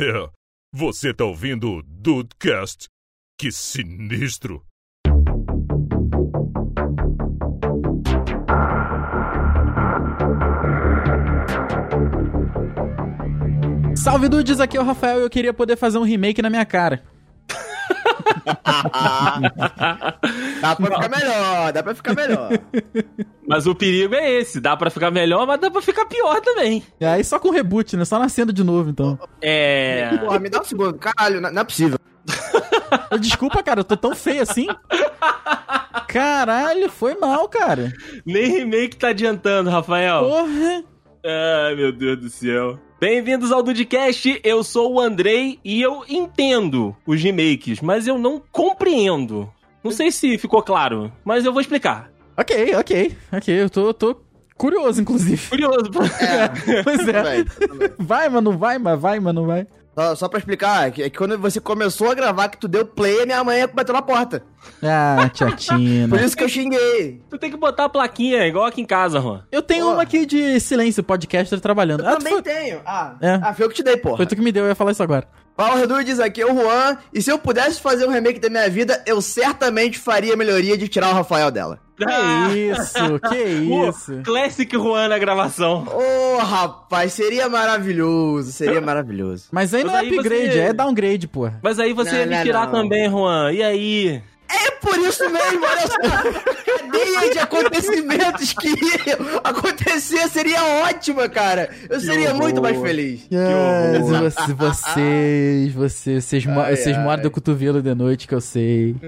É, você tá ouvindo o Dudecast? Que sinistro! Salve Dudes, aqui é o Rafael e eu queria poder fazer um remake na minha cara. dá pra ficar melhor, dá pra ficar melhor. Mas o perigo é esse, dá pra ficar melhor, mas dá pra ficar pior também. E aí só com reboot, né? Só nascendo de novo, então. É. Porra, me dá um segundo. Caralho, não, não é possível. Desculpa, cara, eu tô tão feio assim. Caralho, foi mal, cara. Nem remake tá adiantando, Rafael. Porra. Ai, meu Deus do céu. Bem-vindos ao Dudcast, eu sou o Andrei e eu entendo os remakes, mas eu não compreendo. Não sei se ficou claro, mas eu vou explicar. Ok, ok, ok, eu tô, tô curioso, inclusive. Curioso. É, pois é. Vai, mas não vai, mas vai, mas não vai. Só, só pra explicar, é que quando você começou a gravar, que tu deu play, minha mãe bateu na porta. Ah, tia Tina. Por isso que eu xinguei. Tu tem que botar a plaquinha, igual aqui em casa, Juan. Eu tenho Porra. uma aqui de silêncio, podcaster trabalhando. Eu ah, também foi... tenho. Ah, É. ah, foi eu que te dei, porra. Foi tu que me deu, eu ia falar isso agora. Power Dudes, aqui é o Juan. E se eu pudesse fazer um remake da minha vida, eu certamente faria a melhoria de tirar o Rafael dela. Que isso, que Pô, isso. Classic Juan na gravação. Ô, rapaz, seria maravilhoso, seria maravilhoso. Mas aí não Mas é aí upgrade, você- é downgrade, porra. Mas aí você Não, ia me não, tirar não. também, Juan. E aí? É por isso mesmo, olha só. A cadeia de acontecimentos que acontecer seria ótima, cara. Eu seria horror. muito mais feliz. Yes, horror. você- vocês, vocês, vocês, Ai, vocês ai. mordem o cotovelo de noite, que eu sei.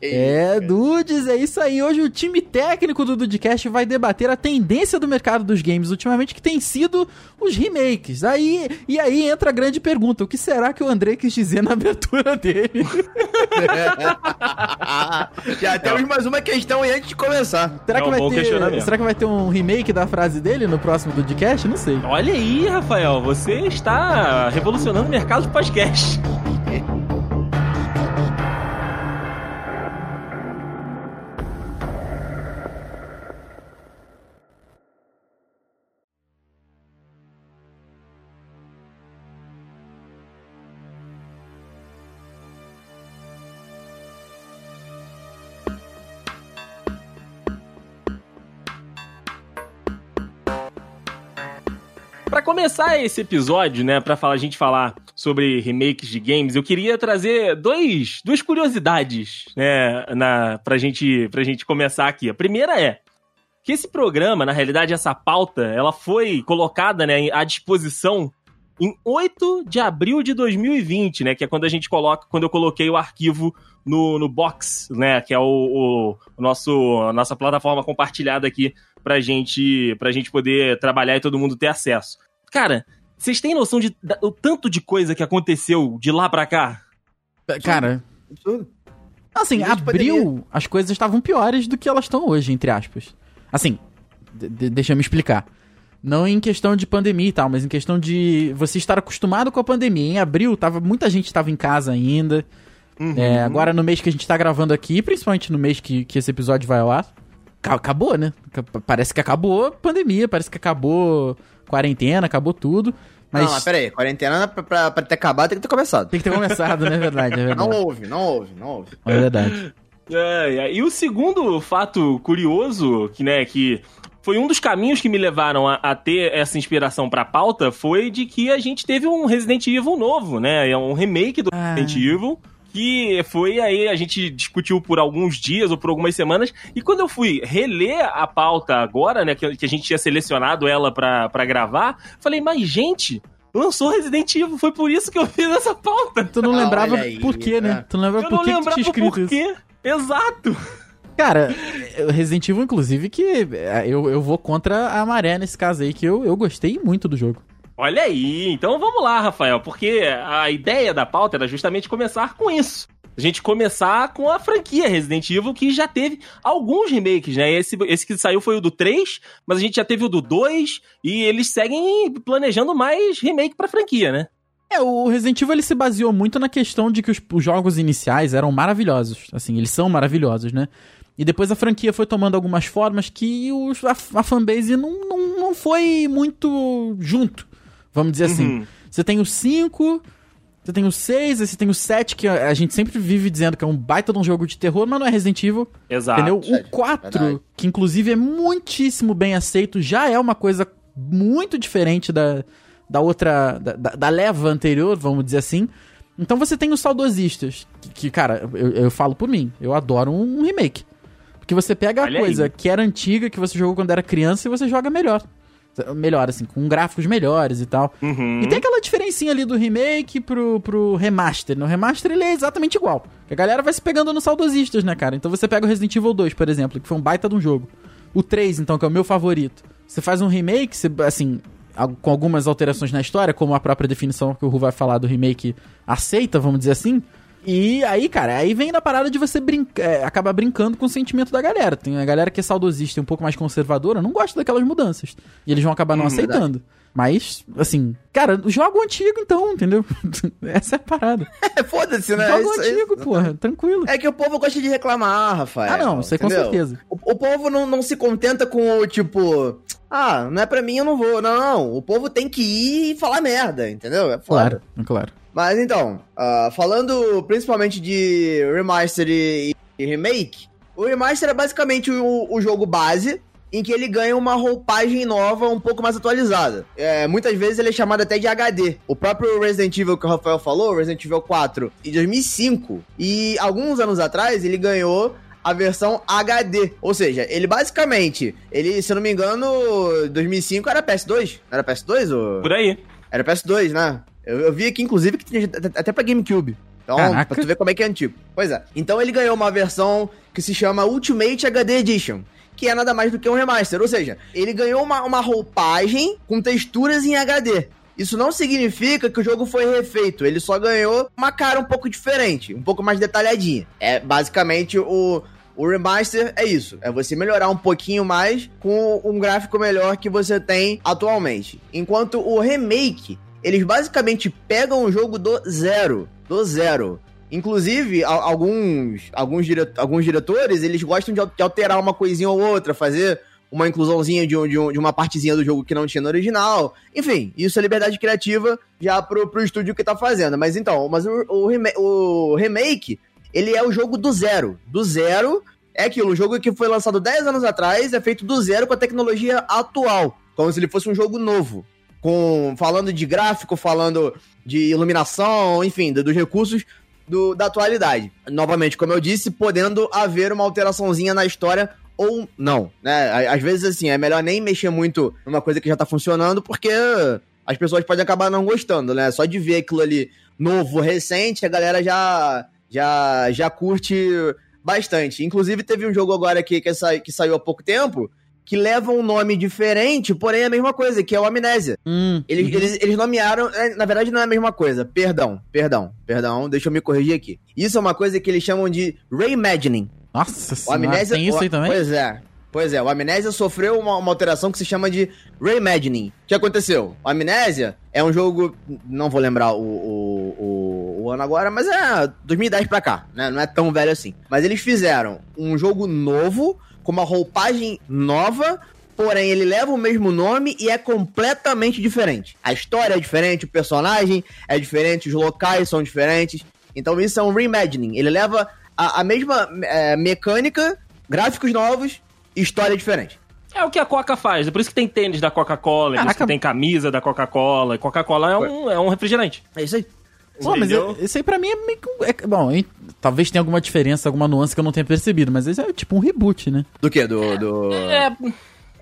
Que É, Dudes, é isso aí. Hoje o time técnico do Dudcast vai debater a tendência do mercado dos games ultimamente, que tem sido os remakes. Aí, e aí entra a grande pergunta: o que será que o André quis dizer na abertura dele? Já temos mais uma questão aí antes de começar. Será, É que um vai ter, será que vai ter um remake da frase dele no próximo Dudcast? Não sei. Olha aí, Rafael, você está revolucionando o mercado de podcast. Começar esse episódio, né, pra falar, a gente falar sobre remakes de games, eu queria trazer dois, duas curiosidades, né, na, pra, gente, pra gente começar aqui. A primeira é que esse programa, na realidade, essa pauta, ela foi colocada, né, à disposição em 8 de abril de 2020, né, que é quando a gente coloca, quando eu coloquei o arquivo no, no Box, né, que é o, o nosso, a nossa plataforma compartilhada aqui pra gente, pra gente poder trabalhar e todo mundo ter acesso. Cara, vocês têm noção de da- o tanto de coisa que aconteceu de lá pra cá? Cara, Absurdo. assim, Desde abril as coisas estavam piores do que elas estão hoje, entre aspas. Assim, de- de- deixa eu me explicar. Não em questão de pandemia e tal, mas em questão de você estar acostumado com a pandemia. Em abril, tava, muita gente estava em casa ainda. É, agora no mês que a gente tá gravando aqui, principalmente no mês que, que esse episódio vai ao ar, acabou, né? Parece que acabou a pandemia, parece que acabou quarentena, acabou tudo. Mas Não, mas pera aí. Quarentena, pra, pra, pra ter acabado, tem que ter começado. tem que ter começado, né? É verdade, é Não verdade. houve, não houve, não houve. É verdade. É, é. E o segundo fato curioso, que, né, que foi um dos caminhos que me levaram a, a ter essa inspiração pra pauta, foi de que a gente teve um Resident Evil novo, né? É um remake do Ah. Resident Evil. Que foi aí, a gente discutiu por alguns dias ou por algumas semanas. E quando eu fui reler a pauta agora, né? Que, que a gente tinha selecionado ela pra, pra gravar, falei, mas gente, lançou Resident Evil, foi por isso que eu fiz essa pauta. Tu não Ah, lembrava aí, por quê, né? né? Tu não lembrava Eu por não que, que tu lembrava tinha escrito por isso. quê. Exato. Cara, é, Resident Evil, inclusive, que é, eu, eu vou contra a maré nesse caso aí, que eu, eu gostei muito do jogo. Olha aí, então vamos lá, Rafael, porque a ideia da pauta era justamente começar com isso. A gente começar com a franquia Resident Evil, que já teve alguns remakes, né? Esse, esse que saiu foi o do 3, mas a gente já teve o do 2, e eles seguem planejando mais remake pra franquia, né? É, o Resident Evil ele se baseou muito na questão de que os, os jogos iniciais eram maravilhosos. Assim, eles são maravilhosos, né? E depois a franquia foi tomando algumas formas que a, a fanbase não, não, não foi muito junto. Vamos dizer assim. Uhum. Você tem o 5, você tem o 6, aí você tem o 7, que a gente sempre vive dizendo que é um baita de um jogo de terror, mas não é Resident Evil. Exato. Entendeu? O 4, verdade. que inclusive é muitíssimo bem aceito, já é uma coisa muito diferente da, da outra. Da, da- da leva anterior, vamos dizer assim. Então você tem os saudosistas, que, que, cara, eu, eu falo por mim, eu adoro um, um remake. Porque você pega Olha a coisa aí. que era antiga, que você jogou quando era criança, e você joga melhor. Melhor, assim, com gráficos melhores e tal. Uhum. E tem aquela diferencinha ali do remake pro, pro remaster. No remaster ele é exatamente igual. Que a galera vai se pegando nos saudosistas, né, cara? Então você pega o Resident Evil 2, por exemplo, que foi um baita de um jogo. O 3, então, que é o meu favorito. Você faz um remake, você, assim, com algumas alterações na história, como a própria definição que o Ru vai falar do remake aceita, vamos dizer assim. E aí, cara, aí vem na parada de você brinca é, acabar brincando com o sentimento da galera. Tem a galera que é saudosista e um pouco mais conservadora, não gosta daquelas mudanças. E eles vão acabar não Hum, aceitando. Mas, assim, cara, joga o antigo então, entendeu? Essa é a parada. É, foda-se, né? Joga o Isso antigo, porra, tranquilo. É que o povo gosta de reclamar, Rafael. Ah, não, isso aí com certeza. O, o povo não, não se contenta com o tipo, ah, não é pra mim, eu não vou. Não, não. O povo tem que ir e falar merda, entendeu? É foda. Claro, claro. Mas então, ah, falando principalmente de remaster e, e remake, o remaster é basicamente o, o jogo base. Em que ele ganha uma roupagem nova, um pouco mais atualizada. É, muitas vezes ele é chamado até de HD. O próprio Resident Evil que o Rafael falou, Resident Evil 4, em 2005. E alguns anos atrás ele ganhou a versão HD. Ou seja, ele basicamente, ele, se eu não me engano, 2005 era PS2? Era PS2 ou... Por aí. Era PS2, né? Eu, eu vi aqui, inclusive, que tinha até- pra GameCube. Então, Caraca. pra tu ver como é que é antigo. Pois é. Então ele ganhou uma versão que se chama Ultimate HD Edition. Que é nada mais do que um remaster. Ou seja, ele ganhou uma, uma roupagem com texturas em HD. Isso não significa que o jogo foi refeito. Ele só ganhou uma cara um pouco diferente, um pouco mais detalhadinha. É basicamente o. O remaster é isso, é você melhorar um pouquinho mais com um gráfico melhor que você tem atualmente. Enquanto o remake, eles basicamente pegam o jogo do zero, do zero. Inclusive, alguns, alguns, dire- alguns diretores, eles gostam de al- de alterar uma coisinha ou outra, fazer uma inclusãozinha de, um- de, um- de uma partezinha do jogo que não tinha no original. Enfim, isso é liberdade criativa já pro, pro estúdio que tá fazendo. Mas então, mas o, o, o remake, ele é o jogo do zero. Do zero é aquilo, o jogo que foi lançado 10 anos atrás, é feito do zero com a tecnologia atual. Como se ele fosse um jogo novo. Com, falando de gráfico, falando de iluminação, enfim, do- dos recursos do- da atualidade. Novamente, como eu disse, podendo haver uma alteraçãozinha na história ou não, né? Às vezes, assim, é melhor nem mexer muito numa coisa que já tá funcionando, porque as pessoas podem acabar não gostando, né? Só de ver aquilo ali novo, recente, a galera já, já, já curte bastante. Inclusive, teve um jogo agora aqui que, sa- que saiu há pouco tempo, que leva um nome diferente, porém é a mesma coisa, que é o Amnésia. Hum, Eles, uhum. eles, eles nomearam. é, Na verdade, não é a mesma coisa. Perdão, perdão, perdão. Deixa eu me corrigir aqui. Isso é uma coisa que eles chamam de reimagining. Nossa O senhora, Amnésia. tem isso aí também? Pois é. Pois é, o Amnésia sofreu uma, uma alteração que se chama de reimagining. O que aconteceu? O Amnésia é um jogo. Não vou lembrar o, o, o, o ano agora, mas é 2010 pra cá, né? Não é tão velho assim. Mas eles fizeram um jogo novo, com uma roupagem nova, porém ele leva o mesmo nome e é completamente diferente. A história é diferente, o personagem é diferente, os locais são diferentes. Então isso é um reimagining. Ele leva a, a mesma é, mecânica, gráficos novos história diferente. É o que a Coca faz. É por isso que tem tênis da Coca-Cola, é por isso que tem camisa da Coca-Cola. Coca-Cola é um, é um refrigerante. É isso aí. Pô, mas isso aí pra mim é meio que. é- bom, hein, talvez tenha alguma diferença, alguma nuance que eu não tenha percebido, mas isso é tipo um reboot, né? Do que? Do. do... É.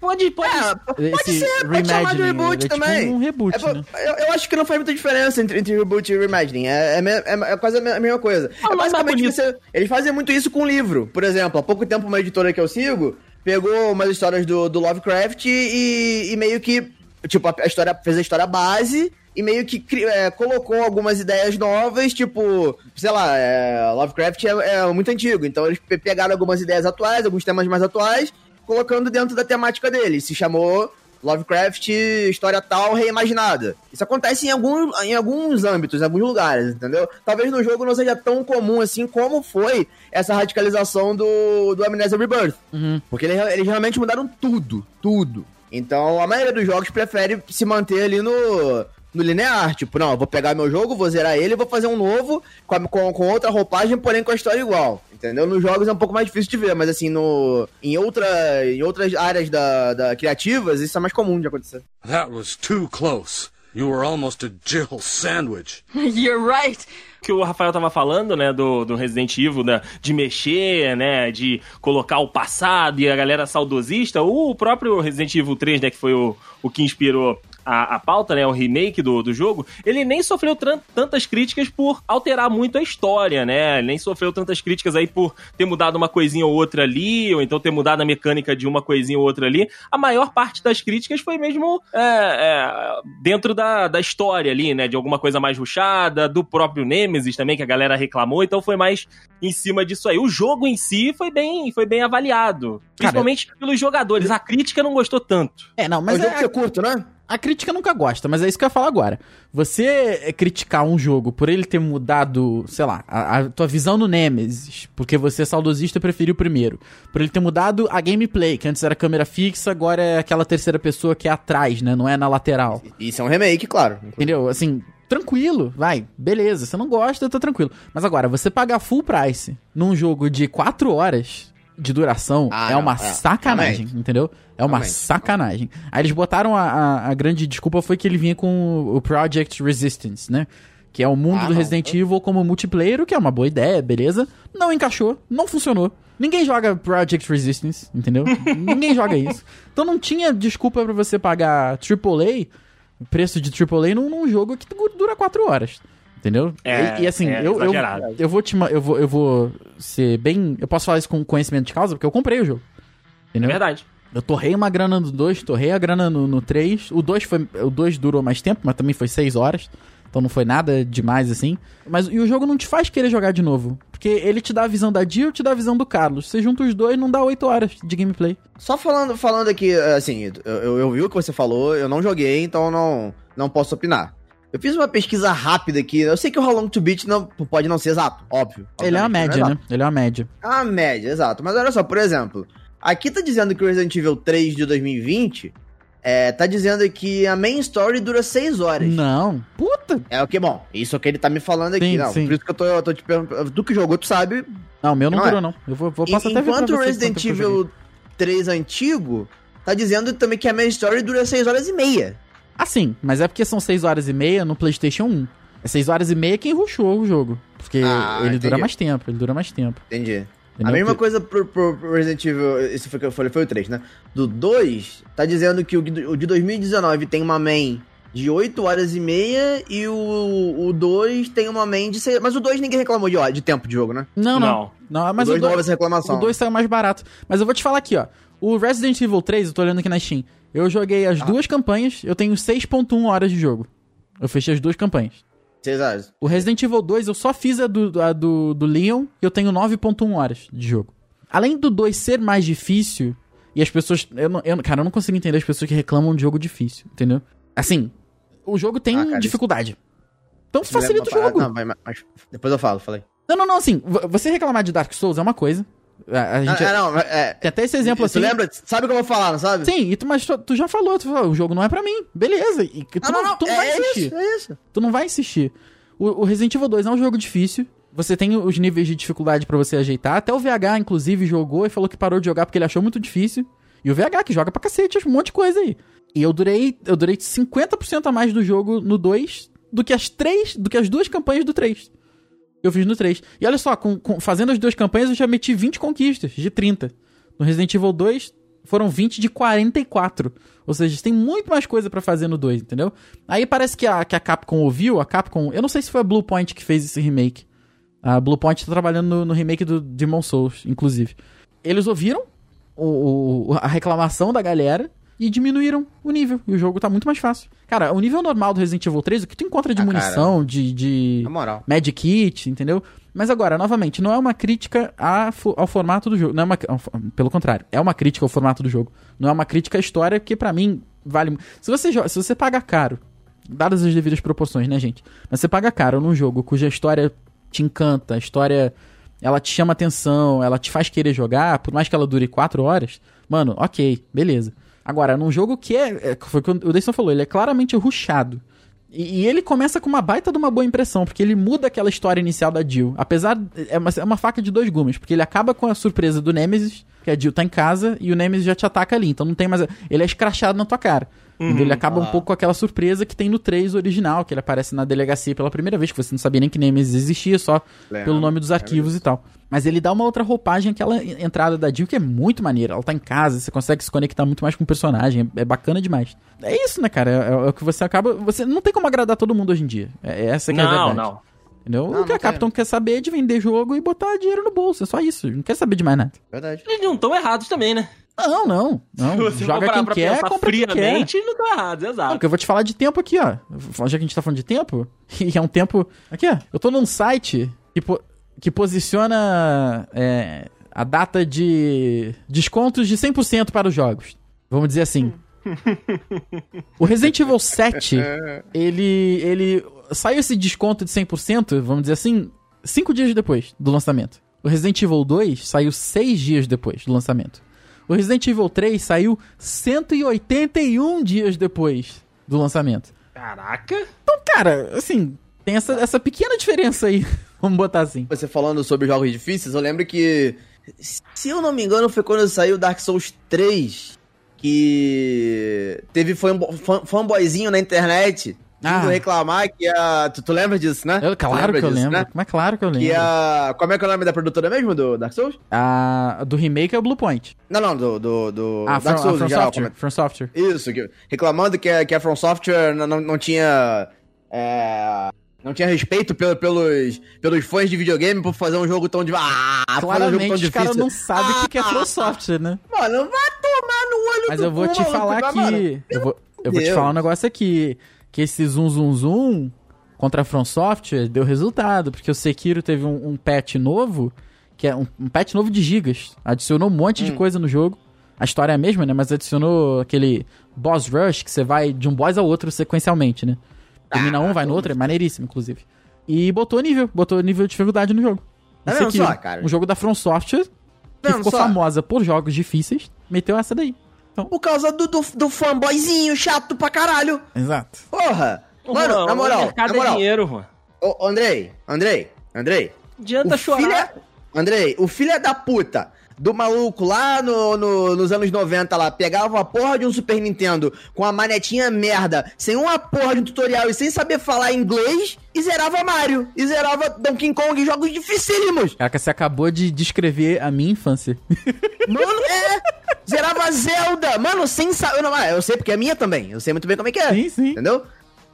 Pode, pode. É, pode ser, pode chamar de reboot é tipo também. um reboot, É, né? eu, eu acho que não faz muita diferença entre, entre reboot e reimagining. É, é, é- é quase a me- a mesma coisa. Ah, é mas basicamente mais bonito. você, eles fazem muito isso com livro. Por exemplo, há pouco tempo uma editora que eu sigo pegou umas histórias do, do Lovecraft e, e meio que. Tipo, a, a história fez a história base e meio que é, colocou algumas ideias novas, tipo, sei lá, é, Lovecraft é, é muito antigo, então eles pe- pegaram algumas ideias atuais, alguns temas mais atuais, colocando dentro da temática dele. Se chamou Lovecraft História Tal Reimaginada. Isso acontece em, algum, em alguns âmbitos, em alguns lugares, entendeu? Talvez no jogo não seja tão comum assim como foi essa radicalização do, do Amnesia Rebirth. Uhum. Porque eles, eles realmente mudaram tudo, tudo. Então a maioria dos jogos prefere se manter ali no, no linear. Tipo, não, eu vou pegar meu jogo, vou zerar ele e vou fazer um novo com, a- com, com outra roupagem, porém com a história igual. Entendeu? Nos jogos é um pouco mais difícil de ver, mas assim, no, em, outra, em outras áreas da, da criativas, isso é mais comum de acontecer. That was too close. You were almost a Jill sandwich. You're right. que o Rafael tava falando, né, do, do Resident Evil, né, de mexer, né, de colocar o passado e a galera saudosista, o próprio Resident Evil 3, né, que foi o, o que inspirou a, a pauta, né, o remake do, do jogo, ele nem sofreu tantas críticas por alterar muito a história, né, ele nem sofreu tantas críticas aí por ter mudado uma coisinha ou outra ali, ou então ter mudado a mecânica de uma coisinha ou outra ali. A maior parte das críticas foi mesmo é, é, dentro da, da história ali, né, de alguma coisa mais ruchada, do próprio Nemesis também, que a galera reclamou, então foi mais em cima disso aí. O jogo em si foi bem, foi bem avaliado, principalmente pelos jogadores. A crítica não gostou tanto. É, não, Mas mas é um jogo é, que você curto, né? A crítica nunca gosta, mas é isso que eu ia falar agora. Você é, criticar um jogo por ele ter mudado, sei lá, a, a tua visão no Nemesis, porque você é saudosista e preferiu o primeiro. Por ele ter mudado a gameplay, que antes era câmera fixa, agora é aquela terceira pessoa que é atrás, né? Não é na lateral. Isso é um remake, claro. Entendeu? Assim, tranquilo, vai, beleza. Você não gosta, tá tranquilo. Mas agora, você pagar full price num jogo de 4 horas de duração Ah, é não, uma é, sacanagem, realmente. entendeu? É uma Realmente. sacanagem. Aí eles botaram a, a, a grande desculpa foi que ele vinha com o Project Resistance, né? Que é o mundo Ah, do não. Resident Evil como multiplayer, o que é uma boa ideia, beleza? Não encaixou, não funcionou. Ninguém joga Project Resistance, entendeu? Ninguém joga isso. Então não tinha desculpa pra você pagar AAA, preço de AAA num, num jogo que dura 4 horas. Entendeu? É, e, e assim, é eu, eu, eu vou te eu vou, eu vou ser bem. Eu posso falar isso com conhecimento de causa, porque eu comprei o jogo. É Entendeu? verdade. Eu torrei uma grana no 2, torrei a grana no 3. O 2 foi. O 2 durou mais tempo, mas também foi 6 horas. Então não foi nada demais assim. Mas e o jogo não te faz querer jogar de novo. Porque ele te dá a visão da Jill e te dá a visão do Carlos. Você junta os dois não dá 8 horas de gameplay. Só falando, falando aqui, assim, eu, eu, eu vi o que você falou, eu não joguei, então não, não posso opinar. Eu fiz uma pesquisa rápida aqui. Eu sei que o How Long to Beat não, pode não ser exato, óbvio. Ele é uma média, exato. né? Ele é uma média. É uma média, exato. Mas olha só, por exemplo, aqui tá dizendo que o Resident Evil 3 de 2020 é, tá dizendo que a main story dura 6 horas. Não. Puta! É o que, bom, isso é o que ele tá me falando aqui. Sim, não, sim. por isso que eu tô, eu tô te perguntando. Tu que jogou, tu sabe. Não, o meu não, Não é. durou, não. Eu vou, vou posso En- até Enquanto o Resident. Evil 3 antigo tá dizendo também que a main story dura 6 horas e meia. Ah, sim, mas é porque são 6 horas e meia no PlayStation 1. É 6 horas e meia quem rushou o jogo. Porque Ah, ele dura entendi. mais tempo, ele dura mais tempo. Entendi. Entendeu? A mesma Que- coisa pro, pro- pro Resident Evil, esse foi que eu falei, foi o 3, né? Do 2, tá dizendo que o, de- o de 2019 tem uma main de 8 horas e meia e o, o 2 tem uma main de 6 Mas o 2 ninguém reclamou de, de tempo de jogo, né? Não, não. Não. Não, mas o o 2 não 2 houve essa reclamação. o 2 saiu mais barato. Mas eu vou te falar aqui, ó. O Resident Evil 3, eu tô olhando aqui na Steam. Eu joguei Ah. as duas campanhas, eu tenho 6.1 horas de jogo. Eu fechei as duas campanhas. 6 horas. O Resident Evil 2, eu só fiz a do, a do, do Leon e eu tenho 9.1 horas de jogo. Além do 2 ser mais difícil, e as pessoas. Eu não, eu, cara, eu não consigo entender as pessoas que reclamam de jogo difícil, entendeu? Assim, o jogo tem Ah, cara, dificuldade. Então Isso me facilita o jogo. Não, mas- mas depois eu falo, falei. Não, não, não, assim, você reclamar de Dark Souls é uma coisa. A, a gente. Ah, não, é. Tem até esse exemplo Tu assim. lembra? Sabe o que eu vou falar, não sabe? Sim, e tu, mas tu, tu já falou, tu falou, o jogo não é pra mim. Beleza. E tu não, tu não é vai isso, insistir. é isso. Tu não vai insistir. O, o Resident Evil 2 é um jogo difícil. Você tem os níveis de dificuldade pra você ajeitar. Até o VH, inclusive, jogou e falou que parou de jogar porque ele achou muito difícil. E o VH, que joga pra cacete, um monte de coisa aí. E eu durei, eu durei 50% a mais do jogo no 2 do que as três, do que as duas campanhas do 3. Eu fiz no 3. E olha só, com- com- fazendo as duas campanhas, eu já meti 20 conquistas de 30. No Resident Evil 2, foram 20 de 44. Ou seja, tem muito mais coisa pra fazer no 2, entendeu? Aí parece que a, que a Capcom ouviu, a Capcom... Eu não sei se foi a Bluepoint que fez esse remake. A Bluepoint tá trabalhando no, no remake do Demon Souls, inclusive. Eles ouviram o- o- a reclamação da galera e diminuíram o nível. E o jogo tá muito mais fácil. Cara, o nível normal do Resident Evil 3, o que tu encontra de Ah, cara. munição, de... de... Na moral. Magic Kit, entendeu? Mas agora, novamente, não é uma crítica a ao formato do jogo. Não é uma, pelo contrário, é uma crítica ao formato do jogo. Não é uma crítica à história, que pra mim vale. Se você, se você paga caro, dadas as devidas proporções, né, gente? Mas você paga caro num jogo cuja história te encanta, a história ela te chama atenção, ela te faz querer jogar, por mais que ela dure 4 horas, mano, ok, beleza. Agora, num jogo que é. é foi o que o Deison falou, ele é claramente rushado. E, e ele começa com uma baita de uma boa impressão, porque ele muda aquela história inicial da Jill. Apesar. É uma, é uma faca de dois gumes, porque ele acaba com a surpresa do Nemesis, que a Jill tá em casa e o Nemesis já te ataca ali. Então não tem mais. Ele é escrachado na tua cara. Então ele acaba um pouco com aquela surpresa que tem no 3 original, que ele aparece na delegacia pela primeira vez, que você não sabia nem que Nemesis existia, só pelo nome dos arquivos e tal. Mas ele dá uma outra roupagem, aquela entrada da Jill que é muito maneira. Ela tá em casa, você consegue se conectar muito mais com o personagem, é é bacana demais. É isso, né, cara? É, é o que você acaba. Você não tem como agradar todo mundo hoje em dia. É, essa que é a Não, verdade. não. Entendeu? Não, o que não a Capcom quer saber é de vender jogo e botar dinheiro no bolso. É só isso. Não quer saber de mais nada. Verdade. Eles não estão errados também, né? Não, não. não. Se você Joga quem pra quer, compra quem quer. não estão errados, Não, exato. porque eu vou te falar de tempo aqui, ó. Já que a gente tá falando de tempo, e é um tempo. Aqui, ó. Eu tô num site que, po- que posiciona é, a data de descontos de 100% para os jogos. Vamos dizer assim. O Resident Evil 7, ele, ele saiu esse desconto de 100%, vamos dizer assim, 5 dias depois do lançamento. O Resident Evil 2 saiu 6 dias depois do lançamento. O Resident Evil 3 saiu 181 dias depois do lançamento. Caraca. Então, cara, assim, tem essa, essa pequena diferença aí. Vamos botar assim. Você falando sobre jogos difíceis, eu lembro que, se eu não me engano, foi quando saiu Dark Souls 3, que teve fanbo- fan- fanboyzinho na internet Ah. reclamar que a... Tu, tu lembra disso, né? Eu, Tu claro lembra que eu disso, lembro. né? Mas claro que eu lembro. Que a... Como é que é o nome da produtora mesmo do Dark Souls? A do remake é o Blue Point. Não, não, do, do, do Ah, Dark From, Souls From em geral. Software. como From Software. é- Isso, que- reclamando que, a- que a From Software não, não, não tinha... é, Não tinha respeito pelo- pelos, pelos fãs de videogame por fazer um jogo tão de. Ah, um Claramente tão os caras não sabem o que que é Ah, From Software, né? Mano, vai tomar no olho Mas do eu vou te falar que. Eu vou, eu vou te falar um negócio aqui. Que esse zoom zoom zoom contra a From Software deu resultado. Porque o Sekiro teve um, um patch novo. Que é um, um patch novo de gigas. Adicionou um monte de Hum. coisa no jogo. A história é a mesma, né? Mas adicionou aquele boss rush que você vai de um boss ao outro sequencialmente, né? Termina Ah, um, vai no outro, é maneiríssimo, inclusive. E botou nível, botou nível de dificuldade no jogo. Tá Sekiro, só, cara? Um jogo da From Software, que Vendo ficou só? famosa por jogos difíceis, meteu essa daí. Por causa do, do, do fanboyzinho chato pra caralho. Exato. Porra. Mano, Juan, na moral, O mercado na moral. é dinheiro, Juan. Ô, Andrei, Andrei, Andrei. Adianta o chorar. filho é- Andrei, o filho é da puta do maluco lá no, no- nos anos 90 lá, pegava a porra de um Super Nintendo com a manetinha merda, sem uma porra de um tutorial e sem saber falar inglês, e zerava Mario, e zerava Donkey Kong, jogos dificílimos. Caraca, você acabou de descrever a minha infância. Mano, é. Zerava Zelda. Mano, sem saber. Eu, ah, eu sei porque é minha também. Eu sei muito bem como é que é. Sim, sim. Entendeu?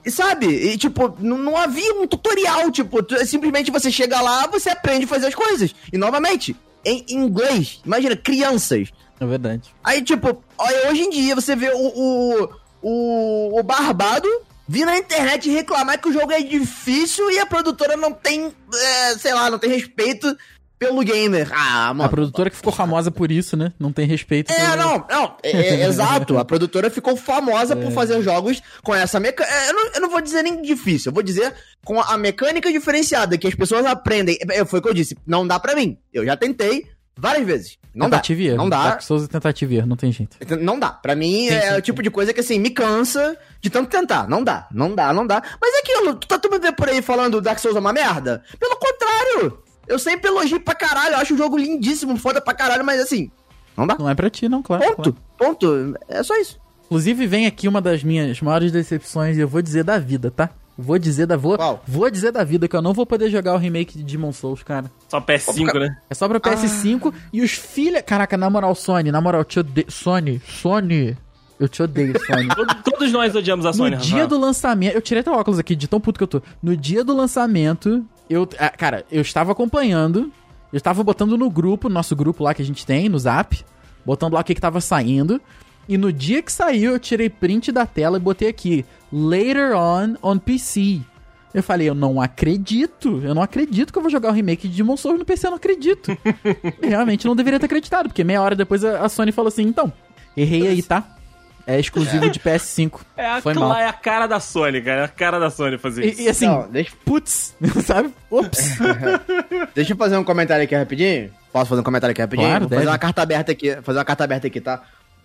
E sabe? E tipo, não, não havia um tutorial. Tipo, simplesmente você chega lá, você aprende a fazer as coisas. E novamente, em inglês. Imagina, crianças. É verdade. Aí, tipo, olha, hoje em dia você vê o, o, o, o Barbado vir na internet reclamar que o jogo é difícil e a produtora não tem, é, sei lá, não tem respeito pelo gamer. Ah, mano. A produtora que ficou famosa por isso, né? Não tem respeito. É, pelo- não, não, é, é, exato. A produtora ficou famosa por fazer jogos com essa mecânica. Eu, não- eu não vou dizer nem difícil, eu vou dizer com a mecânica diferenciada, que as pessoas aprendem. É, Foi o que eu disse, não dá pra mim. Eu já tentei várias vezes. Não dá. Tentativa erro. Não dá. Dark Souls é tentativa e erro, não tem jeito. Não dá. Pra mim Sim, é sim, o tipo de coisa que assim, me cansa de tanto tentar. Não dá, não dá, não dá. Mas é aquilo, tu tá tu me vê por aí falando Dark Souls é uma merda? Pelo contrário. Eu sempre elogio pra caralho, eu acho o jogo lindíssimo, foda pra caralho, mas assim, não dá. Não é pra ti, não, claro. Ponto, claro. ponto. É só isso. Inclusive, vem aqui uma das minhas maiores decepções, e eu vou dizer da vida, tá? Vou dizer da vou, Qual? vou dizer da vida que eu não vou poder jogar o remake de Demon Souls, cara. Só PS5, né? É só pra PS5 e os filha, caraca, na moral, Sony, na moral, te odeio, Sony, Sony, eu te odeio, Sony. Todo- Todos nós odiamos a Sony. No dia do lançamento, eu tirei até o óculos aqui, de tão puto que eu tô. No dia do lançamento, eu, ah, cara, eu estava acompanhando, eu estava botando no grupo, nosso grupo lá que a gente tem, no Zap, botando lá o que que tava saindo. E no dia que saiu, eu tirei print da tela e botei aqui, later on on PC. Eu falei, eu não acredito, eu não acredito que eu vou jogar o remake de Demon Souls no PC, eu não acredito. Realmente não deveria ter acreditado, porque meia hora depois a Sony falou assim, então, errei aí, tá? É exclusivo de PS5. É a, Foi mal. é a cara da Sony, cara. É a cara da Sony fazer isso. E, e assim, Não, deixa, putz, sabe? Ops. deixa eu fazer um comentário aqui rapidinho. Posso fazer um comentário aqui rapidinho? Claro, Vou fazer deve. uma carta aberta aqui, fazer uma carta aberta aqui, tá?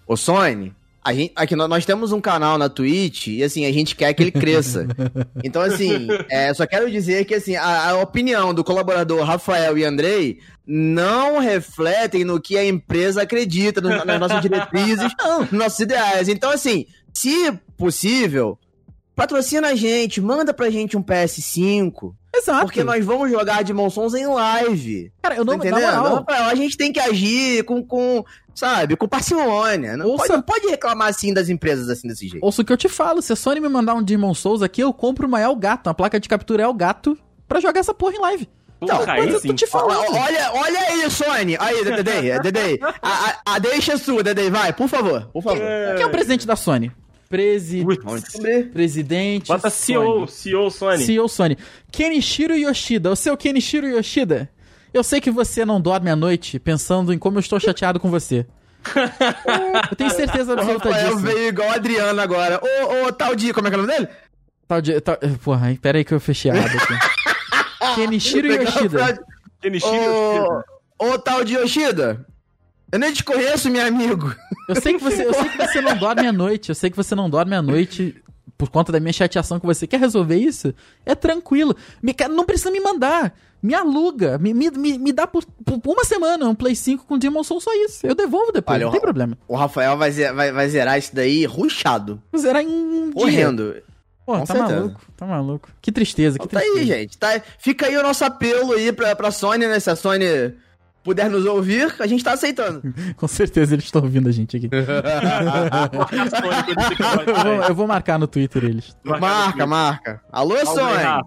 Ô Sony, A gente, aqui nós, temos um canal na Twitch e assim, a gente quer que ele cresça. Então, assim, é, só quero dizer que assim, a, a opinião do colaborador Rafael e Andrei não refletem no que a empresa acredita, no- nas nossas diretrizes, nos nossos ideais. Então, assim, se possível, patrocina a gente, manda pra gente um PS5, Exato. porque nós vamos jogar Demon Souls em live. Cara, eu Tá não, na entendendo? moral, Rafael, a gente tem que agir com, com sabe, com parcimônia. Não, Ouça- pode, não pode reclamar assim das empresas assim desse jeito. ouça o que eu te falo. Se a Sony me mandar um Demon Souls aqui, eu compro uma Elgato, uma placa de captura Elgato, pra jogar essa porra em live. Então, Porra, Mas eu tô te falando. Olha, olha aí, Sony. Aí, Dedei, Dedei. A, a, a deixa é sua, Dedei. Vai, por favor, por favor. Quem é o presidente da Sony? Presi... Presidente. Bota CEO, Sony. CEO Sony. CEO Sony. Kenichiro Yoshida. O seu Kenichiro Yoshida. Eu sei que você não dorme à noite pensando em como eu estou chateado com você. Eu tenho certeza absoluta disso. veio igual o Adriano agora. Ô, ô, tal dia, como é que é o nome dele? Tal de, tal... Porra, aí, pera aí que eu fechei a aba aqui. Kenichiro Yoshida. Kenichiro Ô, ô, tal de Yoshida. Eu nem te conheço, meu amigo. Eu sei, que você, eu sei que você não dorme à noite. Eu sei que você não dorme à noite por conta da minha chateação com você. Quer resolver isso? É tranquilo. Me, não precisa me mandar. Me aluga. Me, me, me, dá por, por uma semana um Play 5 com Demon Soul, só isso. Eu devolvo depois, Olha, não tem o- problema. O Rafael vai, vai, vai zerar isso daí ruxado. Vou zerar em um dia. Correndo. Pô, Com tá certeza. maluco. Tá maluco. Que tristeza, que tá tristeza. aí, gente. Tá, fica aí o nosso apelo aí pra, pra Sony, né? Se a Sony puder nos ouvir, a gente tá aceitando. Com certeza eles estão ouvindo a gente aqui. Eu vou, eu vou marcar no Twitter eles. marca, marca. Alô, Sony.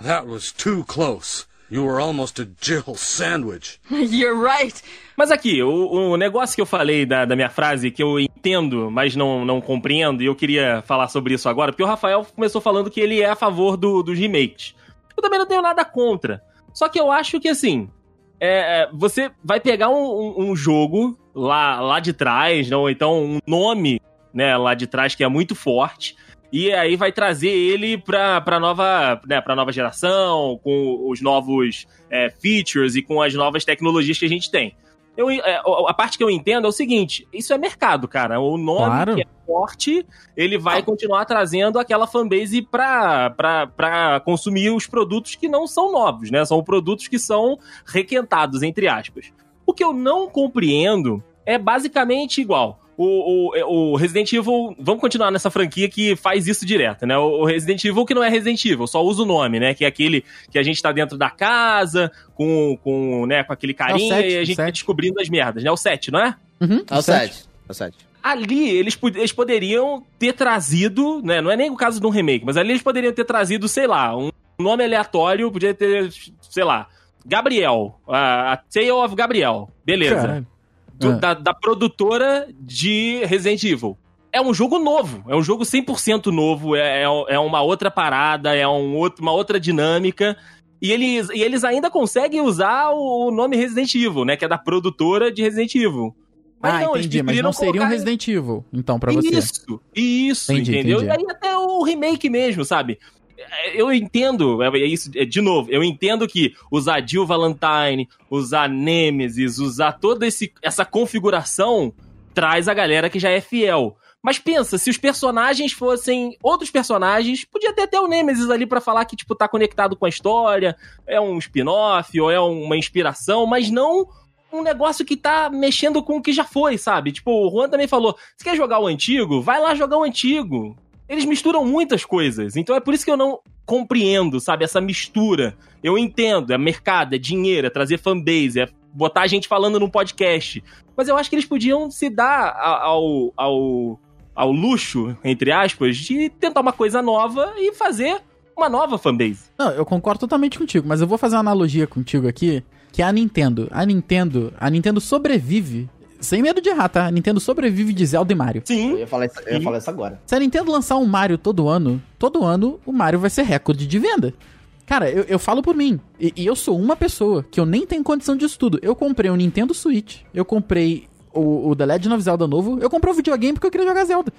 That was too close. You were almost a Jill sandwich. You're right. Mas aqui, o, o negócio que eu falei da, da minha frase, que eu entendo, mas não, não compreendo, e eu queria falar sobre isso agora, porque o Rafael começou falando que ele é a favor do, dos remakes. Eu também não tenho nada contra. Só que eu acho que, assim, é, é, você vai pegar um, um- um jogo lá, lá de trás, ou então um nome né, lá de trás que é muito forte, e aí vai trazer ele pra, pra, nova, né, pra nova geração, com os novos é, features e com as novas tecnologias que a gente tem. Eu, é, a parte que eu entendo é o seguinte: isso é mercado, cara. O nome Claro. que é forte, ele vai continuar trazendo aquela fanbase pra, pra, pra consumir os produtos que não são novos, né? São produtos que são requentados, entre aspas. O que eu não compreendo é basicamente igual. O, o, o Resident Evil, vamos continuar nessa franquia que faz isso direto, né? O o Resident Evil que não é Resident Evil, só usa o nome, né? Que é aquele que a gente tá dentro da casa, com, com, né, com aquele carinha sete, e a gente tá descobrindo as merdas, né? O 7, não é? Uhum, É o 7. É o 7. ali eles, eles poderiam ter trazido, né? Não é nem o caso de um remake, mas ali eles poderiam ter trazido, sei lá, um nome aleatório, podia ter, sei lá, Gabriel, a, a Tale of Gabriel, beleza. Caralho. Do- Ah. da, da produtora de Resident Evil. É um jogo novo, é um jogo 100% novo, é, é, é uma outra parada, é um outro, uma outra dinâmica. E eles, e eles ainda conseguem usar o, nome Resident Evil, né? Que é da produtora de Resident Evil. ah, eles entendi, mas não seria um Resident Evil, então, pra você. isso, isso, entendeu? entendi. E aí até o remake mesmo, sabe? É, Eu entendo, é é isso, é, de novo, eu entendo que usar Jill Valentine, usar Nemesis, usar toda esse, essa configuração traz a galera que já é fiel. Mas pensa, se os personagens fossem outros personagens, podia ter até o Nemesis ali pra falar que, tipo, tá conectado com a história, é um spin-off ou é uma inspiração, mas não um negócio que tá mexendo com o que já foi, sabe? Tipo, o Juan também falou: você quer jogar o antigo? Vai lá jogar o antigo. Eles misturam muitas coisas. Então é por isso que eu não compreendo, sabe? Essa mistura. Eu entendo, é mercado, é dinheiro, é trazer fanbase, é botar a gente falando num podcast. Mas eu acho que eles podiam se dar ao, ao, ao luxo, entre aspas, de tentar uma coisa nova e fazer uma nova fanbase. Não, eu concordo totalmente contigo, mas eu vou fazer uma analogia contigo aqui, que é a Nintendo. A Nintendo, a Nintendo sobrevive, sem medo de errar, tá? A Nintendo sobrevive de Zelda e Mario. Eu Sim, ia falar isso, eu ia falar isso agora. Se a Nintendo lançar um Mario todo ano, todo ano o Mario vai ser recorde de venda. Cara, eu, eu falo por mim. E, e eu sou uma pessoa que eu nem tenho condição disso tudo. Eu comprei um Nintendo Switch, eu comprei o, o The Legend of Zelda novo, eu comprei o videogame porque eu queria jogar Zelda.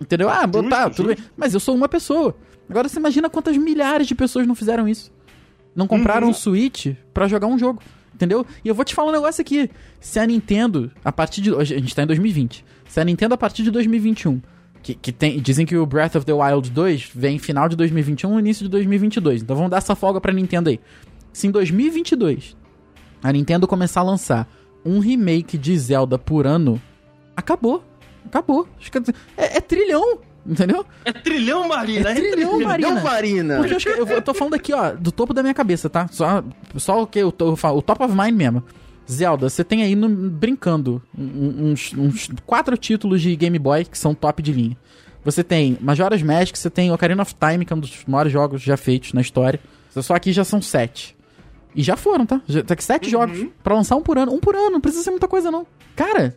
Entendeu? Ah, tá, Justo, tudo bem. Mas eu sou uma pessoa. Agora você imagina quantas milhares de pessoas não fizeram isso. Não compraram um Switch pra jogar um jogo. Entendeu? E eu vou te falar um negócio aqui. Se a Nintendo, a partir de. A gente tá em 2020. Se a Nintendo, a partir de 2021. Que, que tem, dizem que o Breath of the Wild 2 vem final de 2021 início de 2022. Então vamos dar essa folga pra Nintendo aí. Se em 2022 a Nintendo começar a lançar um remake de Zelda por ano, acabou. Acabou. É, é trilhão, entendeu? É trilhão, Marina. É trilhão, Marina. Não, Marina. Porque eu, acho que eu, eu tô falando aqui, ó, do topo da minha cabeça, tá? Só, só o que eu tô, eu falo, o top of mind mesmo. Zelda, você tem aí no- brincando uns, uns quatro títulos de Game Boy que são top de linha. Você tem Majora's Mask, você tem Ocarina of Time, que é um dos maiores jogos já feitos na história. Só aqui já são sete. E já foram, tá? Já, tá aqui sete jogos pra lançar um por ano. Um por ano, não precisa ser muita coisa, não. Cara,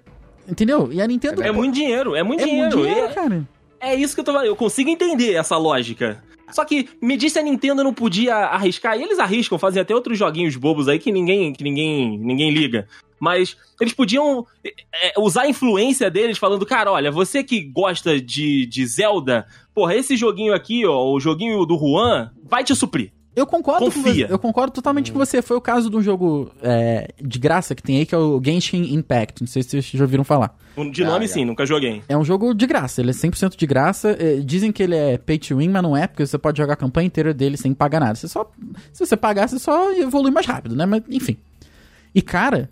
entendeu? E a Nintendo. É muito dinheiro, é muito é dinheiro. muito dinheiro, É- cara. É isso que eu tô falando. Eu consigo entender essa lógica. Só que me disse a Nintendo não podia arriscar. E eles arriscam, fazem até outros joguinhos bobos aí que ninguém, que ninguém, ninguém liga. Mas eles podiam é, usar a influência deles falando, cara, olha, você que gosta de, de Zelda, porra, esse joguinho aqui, ó, o joguinho do Juan, vai te suprir. Eu concordo com Confia. você. Eu concordo totalmente com você. Foi o caso de um jogo é, de graça que tem aí, que é o Genshin Impact. Não sei se vocês já ouviram falar. De nome, Ah, sim, nunca joguei. É um jogo de graça, ele é 100% de graça. É, dizem que ele é pay to win, mas não é, porque você pode jogar a campanha inteira dele sem pagar nada. Você só, se você pagar, você só evolui mais rápido, né? Mas, enfim. E, cara,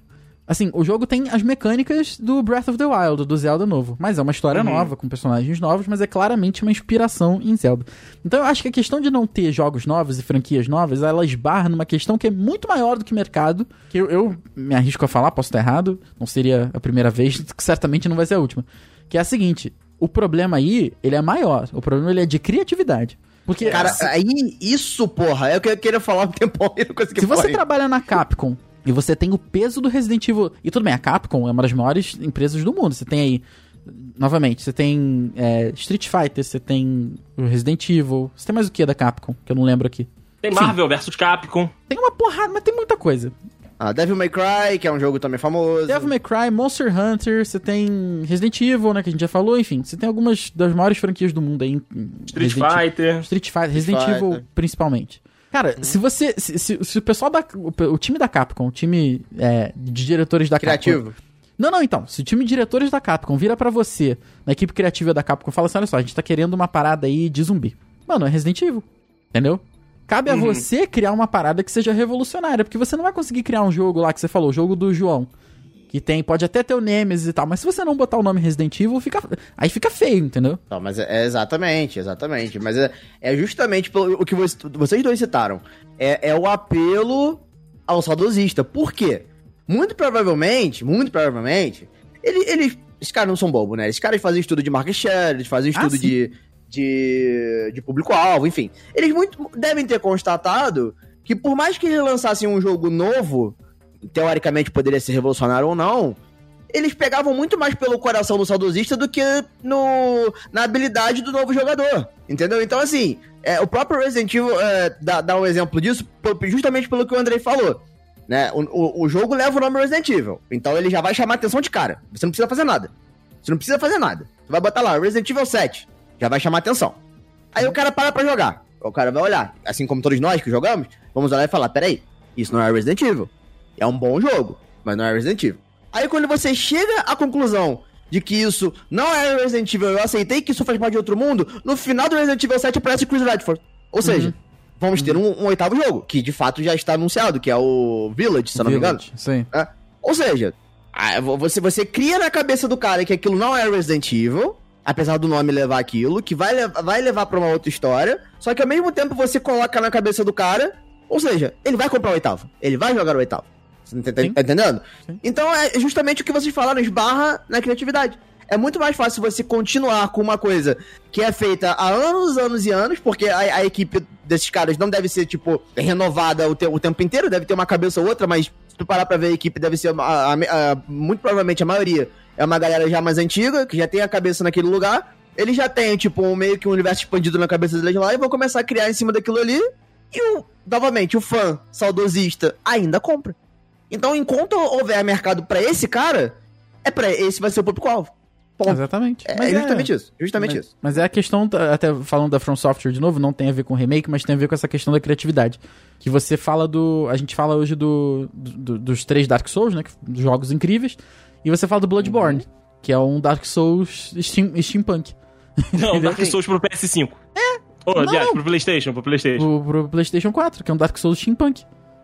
assim, o jogo tem as mecânicas do Breath of the Wild, do Zelda novo. Mas é uma história nova, com personagens novos, mas é claramente uma inspiração em Zelda. Então eu acho que a questão de não ter jogos novos e franquias novas, ela esbarra numa questão que é muito maior do que mercado, que eu, eu me arrisco a falar, posso estar errado, não seria a primeira vez, que certamente não vai ser a última. Que é a seguinte, o problema aí, ele é maior. O problema ele é de criatividade. Porque Cara, aí, isso, porra, é o que eu queria falar um tempão e não consegui se você trabalha na Capcom e você tem o peso do Resident Evil. E tudo bem, a Capcom é uma das maiores empresas do mundo. Você tem aí. Novamente, você tem é, Street Fighter, você tem Resident Evil. Você tem mais o que da Capcom? Que eu não lembro aqui. Tem Enfim. Marvel vs Capcom. Tem uma porrada, mas tem muita coisa. Ah, Devil May Cry, que é um jogo também famoso. Devil May Cry, Monster Hunter, você tem Resident Evil, né, que a gente já falou, enfim. Você tem algumas das maiores franquias do mundo aí. Street Resident- Fighter. Street Fighter, Resident Fighter. Evil principalmente. Cara, se você. Se, se- se o pessoal da. O, o time da Capcom, o time é, de diretores da Capcom. Criativo. Não, não, então. Se o time de diretores da Capcom vira pra você, na equipe criativa da Capcom, fala assim: olha só, a gente tá querendo uma parada aí de zumbi. Mano, é Resident Evil. Entendeu? Cabe a você criar uma parada que seja revolucionária, porque você não vai conseguir criar um jogo lá que você falou, o jogo do João. Que tem, pode até ter o Nemesis e tal, mas se você não botar o nome Resident Evil, fica, aí fica feio, entendeu? Não, mas é, é exatamente, exatamente. Mas é, é justamente pelo, o que vocês, vocês dois citaram. É, é o apelo ao saudosista. Por quê? Muito provavelmente, muito provavelmente, ele, eles. Esses caras não são bobos, né? Esses caras fazem estudo de market share, eles fazem Ah, estudo sim. de, de, de público-alvo, enfim. Eles muito devem ter constatado que por mais que eles lançassem um jogo novo, teoricamente poderia ser revolucionário ou não, eles pegavam muito mais pelo coração do saudosista do que no, na habilidade do novo jogador. Entendeu? Então, assim, é, o próprio Resident Evil é, dá, dá um exemplo disso justamente pelo que o Andrei falou. Né? O, o, o jogo leva o nome Resident Evil. Então ele já vai chamar atenção de cara. Você não precisa fazer nada. Você não precisa fazer nada. Você vai botar lá, Resident Evil 7. Já vai chamar atenção. Aí o cara para pra jogar. O cara vai olhar. Assim como todos nós que jogamos, vamos olhar e falar: peraí, isso não é Resident Evil. É um bom jogo, mas não é Resident Evil. Aí quando você chega à conclusão de que isso não é Resident Evil, eu aceitei que isso faz parte de outro mundo, no final do Resident Evil 7 aparece Chris Redford. Ou seja, vamos ter um, um oitavo jogo, que de fato já está anunciado, que é o Village, se não me engano. Village, Sim. É. Ou seja, vo- você, você cria na cabeça do cara que aquilo não é Resident Evil, apesar do nome levar aquilo, que vai, vai levar pra uma outra história, só que ao mesmo tempo você coloca na cabeça do cara, ou seja, ele vai comprar o oitavo, ele vai jogar o oitavo. Você tá, Sim. entendendo? Sim. Então é justamente o que vocês falaram, esbarra na criatividade. É muito mais fácil você continuar com uma coisa que é feita há anos, anos e anos, porque a, a equipe desses caras não deve ser, tipo, renovada o, te- o tempo inteiro, deve ter uma cabeça ou outra, mas se tu parar pra ver a equipe, deve ser, a- a- muito provavelmente a maioria, é uma galera já mais antiga, que já tem a cabeça naquele lugar, eles já têm, tipo, um, meio que um universo expandido na cabeça deles lá, e vão começar a criar em cima daquilo ali, e o, novamente, o fã saudosista ainda compra. Então, enquanto houver mercado pra esse cara, é para esse vai ser o público-alvo. Ponto. Exatamente. É, é justamente isso. Justamente mas, isso. Mas é a questão, até falando da From Software de novo, não tem a ver com remake, mas tem a ver com essa questão da criatividade. Que você fala do. A gente fala hoje do, do- dos três Dark Souls, né? jogos incríveis. E você fala do Bloodborne, Uhum. que é um Dark Souls steam- steampunk. Não, Dark. Souls pro PS5. É. Oh, aliás, pro Playstation, pro Playstation. pro, pro PlayStation 4, que é um Dark Souls steampunk.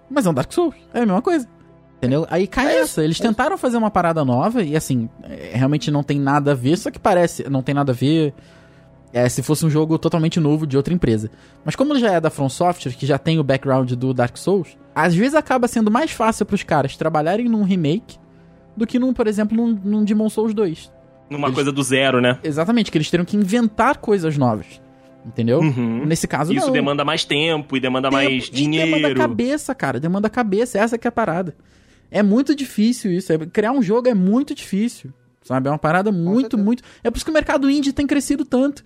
Mas é um Dark Souls, é a mesma coisa. Entendeu? Aí cai É essa. Eles tentaram fazer uma parada nova e assim, é, realmente não tem nada a ver, só que parece, não tem nada a ver. É, se fosse um jogo totalmente novo de outra empresa. Mas como ele já é da From Software, que já tem o background do Dark Souls, às vezes acaba sendo mais fácil pros caras trabalharem num remake do que num, por exemplo, num, num Demon Souls 2. Numa eles- coisa do zero, né? Exatamente, que eles teriam que inventar coisas novas. Entendeu? Uhum. Nesse caso, Isso não. demanda mais tempo e demanda mais Tempo. E demanda dinheiro. cabeça, cara. Demanda cabeça. Essa que é a parada. É muito difícil isso. É- criar um jogo é muito difícil. Sabe? É uma parada muito, muito. É por isso que o mercado indie tem crescido tanto.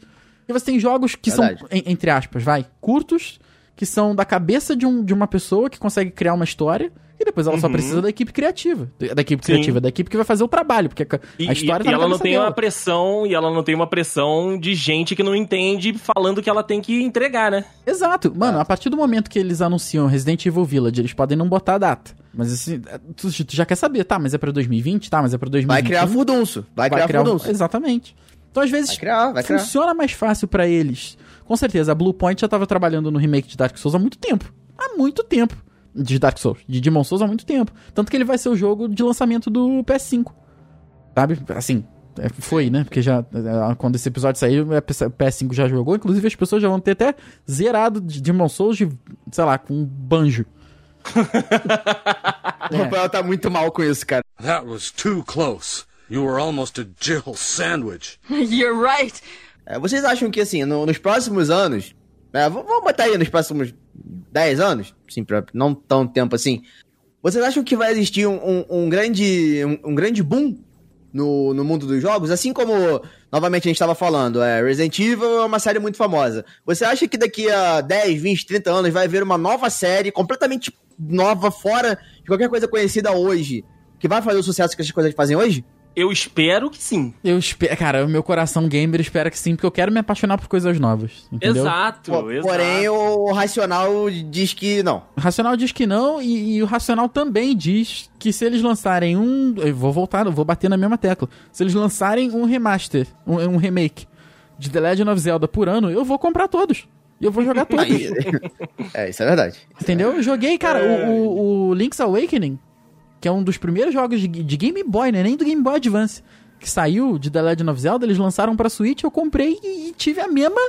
E você tem jogos que Verdade. são, en- entre aspas, vai, curtos, que são da cabeça de, um, de uma pessoa que consegue criar uma história. E depois ela só Uhum. precisa da equipe criativa. Da equipe Sim. criativa, da equipe que vai fazer o trabalho. Porque a, E, a história e- tá e ela não tem dela. uma pressão, e ela não tem uma pressão de gente que não entende falando que ela tem que entregar, né? Exato. Mano, a partir do momento que eles anunciam Resident Evil Village, eles podem não botar a data. Mas assim, tu, tu já quer saber, tá, mas é pra 2020? Tá, mas é pra 2021? Vai criar furdunço. Vai, criar, um- furdunço. Exatamente. Então, às vezes, Vai criar, vai criar. funciona mais fácil pra eles. Com certeza, a Bluepoint já tava trabalhando no remake de Dark Souls há muito tempo. Há muito tempo. De Dark Souls. De Demon Souls há muito tempo. Tanto que ele vai ser o jogo de lançamento do PS5. Sabe? Assim, é, foi, né? Porque já, é, quando esse episódio sair, o PS5 já jogou. Inclusive, as pessoas já vão ter até zerado de Demon Souls de, sei lá, com um banjo. O Rafael tá muito mal com isso, cara. That was too close. You were almost a Jill sandwich. You're right. É, vocês acham que, assim, no- nos próximos anos, é, vamos botar aí nos próximos 10 anos, pra não tão tempo assim, vocês acham que vai existir um, um- um grande, um, um grande boom no, no mundo dos jogos? Assim como, novamente, a gente estava falando, é, Resident Evil é uma série muito famosa. Você acha que daqui a 10, 20, 30 anos vai haver uma nova série completamente nova, fora de qualquer coisa conhecida hoje, que vai fazer o sucesso que essas coisas fazem hoje? Eu espero que sim. Eu espero, cara, o meu coração gamer espera que sim, porque eu quero me apaixonar por coisas novas. Entendeu? Exato, Po- exato. Porém, o racional diz que não. O Racional diz que não, e, e o Racional também diz que se eles lançarem um. Eu vou voltar, eu vou bater na mesma tecla. Se eles lançarem um remaster, um, um remake de The Legend of Zelda por ano, eu vou comprar todos. E eu vou jogar todos. É, isso é verdade. entendeu? Eu joguei, cara, É. o, o, o Link's Awakening, que é um dos primeiros jogos de, de Game Boy, né? Nem do Game Boy Advance. Que saiu de The Legend of Zelda, eles lançaram pra Switch, eu comprei e, e tive a mesma,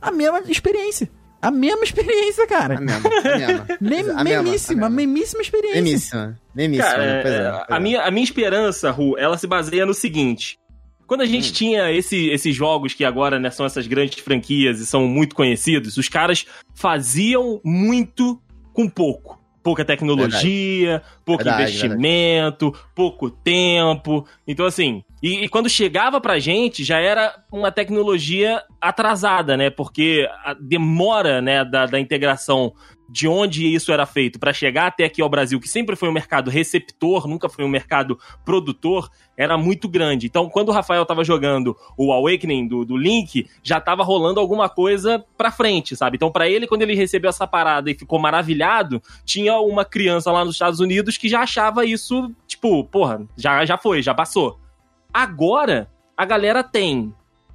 a mesma experiência. A mesma experiência, cara. A mesma, a mesma. Mem, A mesma, memíssima, a mesma. memíssima experiência. Memíssima. Memíssima, Cara, né? Pois é, é, pois a, é. minha, a minha esperança, Ru, ela se baseia no seguinte. Quando a gente tinha esse- esses jogos que agora né, são essas grandes franquias e são muito conhecidos, os caras faziam muito com pouco. Pouca tecnologia, pouco Verdade, investimento, pouco tempo. Então, assim, e, e quando chegava pra gente, já era uma tecnologia atrasada, né? Porque a demora, né, da, da integração de onde isso era feito para chegar até aqui ao Brasil, que sempre foi um mercado receptor, nunca foi um mercado produtor, era muito grande. Então, quando o Rafael tava jogando o Awakening do, do Link, já tava rolando alguma coisa pra frente, sabe? Então, para ele, quando ele recebeu essa parada e ficou maravilhado, tinha uma criança lá nos Estados Unidos que já achava isso, tipo, porra, já, já foi, já passou. Agora, a galera tem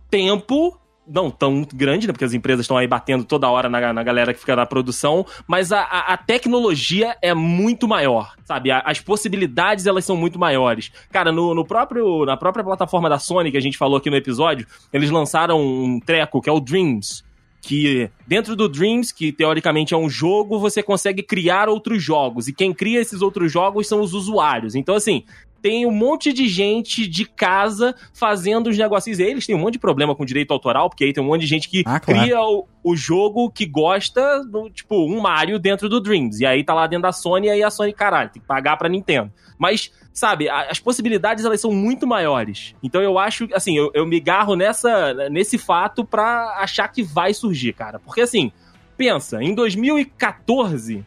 tempo não tão grande, né? Porque as empresas estão aí batendo toda hora na, na galera que fica na produção, mas a, a, a tecnologia é muito maior, sabe? A- as possibilidades, elas são muito maiores. Cara, no, no próprio, na própria plataforma da Sony, que a gente falou aqui no episódio, eles lançaram um treco que é o Dreams, que dentro do Dreams, que teoricamente é um jogo, você consegue criar outros jogos. E quem cria esses outros jogos são os usuários. Então, assim, tem um monte de gente de casa fazendo os negocinhos. E eles têm um monte de problema com direito autoral, porque aí tem um monte de gente que Ah, claro. cria o, o jogo que gosta do, tipo, um Mario dentro do Dreams. E aí tá lá dentro da Sony, e aí a Sony, caralho, tem que pagar pra Nintendo. Mas, sabe, a- as possibilidades elas são muito maiores. Então eu acho, assim, eu, eu me garro nessa, nesse fato pra achar que vai surgir, cara. Porque, assim, pensa, em 2014,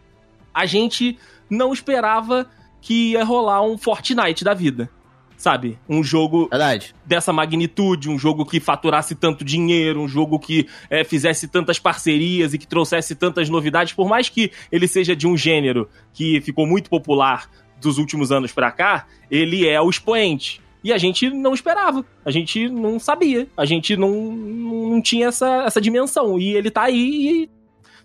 a gente não esperava que ia rolar um Fortnite da vida. sabe? Um jogo Verdade. dessa magnitude, um jogo que faturasse tanto dinheiro, um jogo que é, fizesse tantas parcerias e que trouxesse tantas novidades, por mais que ele seja de um gênero que ficou muito popular dos últimos anos pra cá, ele é o expoente. E a gente não esperava, a gente não sabia, a gente não, não tinha essa, essa dimensão. E ele tá aí e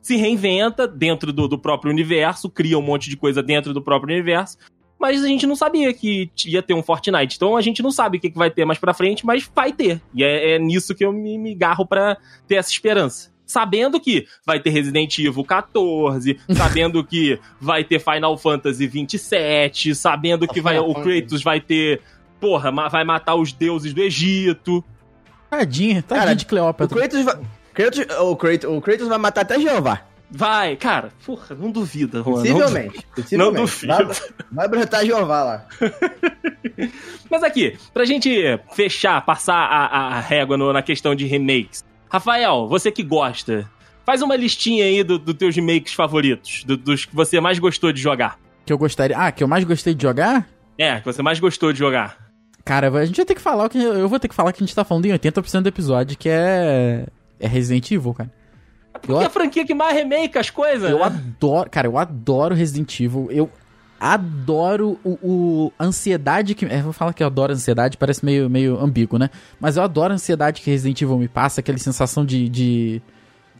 se reinventa dentro do, do próprio universo, cria um monte de coisa dentro do próprio universo mas a gente não sabia que ia ter um Fortnite. Então a gente não sabe o que, que vai ter mais pra frente, mas vai ter. E é, é nisso que eu me, me garro pra ter essa esperança. Sabendo que vai ter Resident Evil 14, sabendo que vai ter Final Fantasy 27, sabendo que vai, o Kratos vai ter. Porra, vai matar os deuses do Egito. Tadinha, tadinha Cara, de O Cleópatra. Kratos vai. Kratos, o, Kratos, o Kratos vai matar até Jeová. Vai, cara, porra, não duvida, Juan. não Possivelmente. possivelmente. duvido. Vai, vai brotar Jeová lá. Mas aqui, pra gente fechar, passar a, a régua no- na questão de remakes. Rafael, você que gosta, faz uma listinha aí dos do teus remakes favoritos, do- dos que você mais gostou de jogar. Que eu gostaria. Ah, que eu mais gostei de jogar? É, que você mais gostou de jogar. Cara, a gente vai ter que falar o que. Eu vou ter que falar que a gente tá falando em 80% do episódio, que é. É Resident Evil, cara. Porque é a franquia que mais remake as coisas. Eu né? adoro. Cara, eu adoro Resident Evil. Eu adoro o, o- a ansiedade que. É, vou falar que eu adoro a ansiedade, parece meio, meio ambíguo, né? Mas eu adoro a ansiedade que Resident Evil me passa, aquela sensação de. de,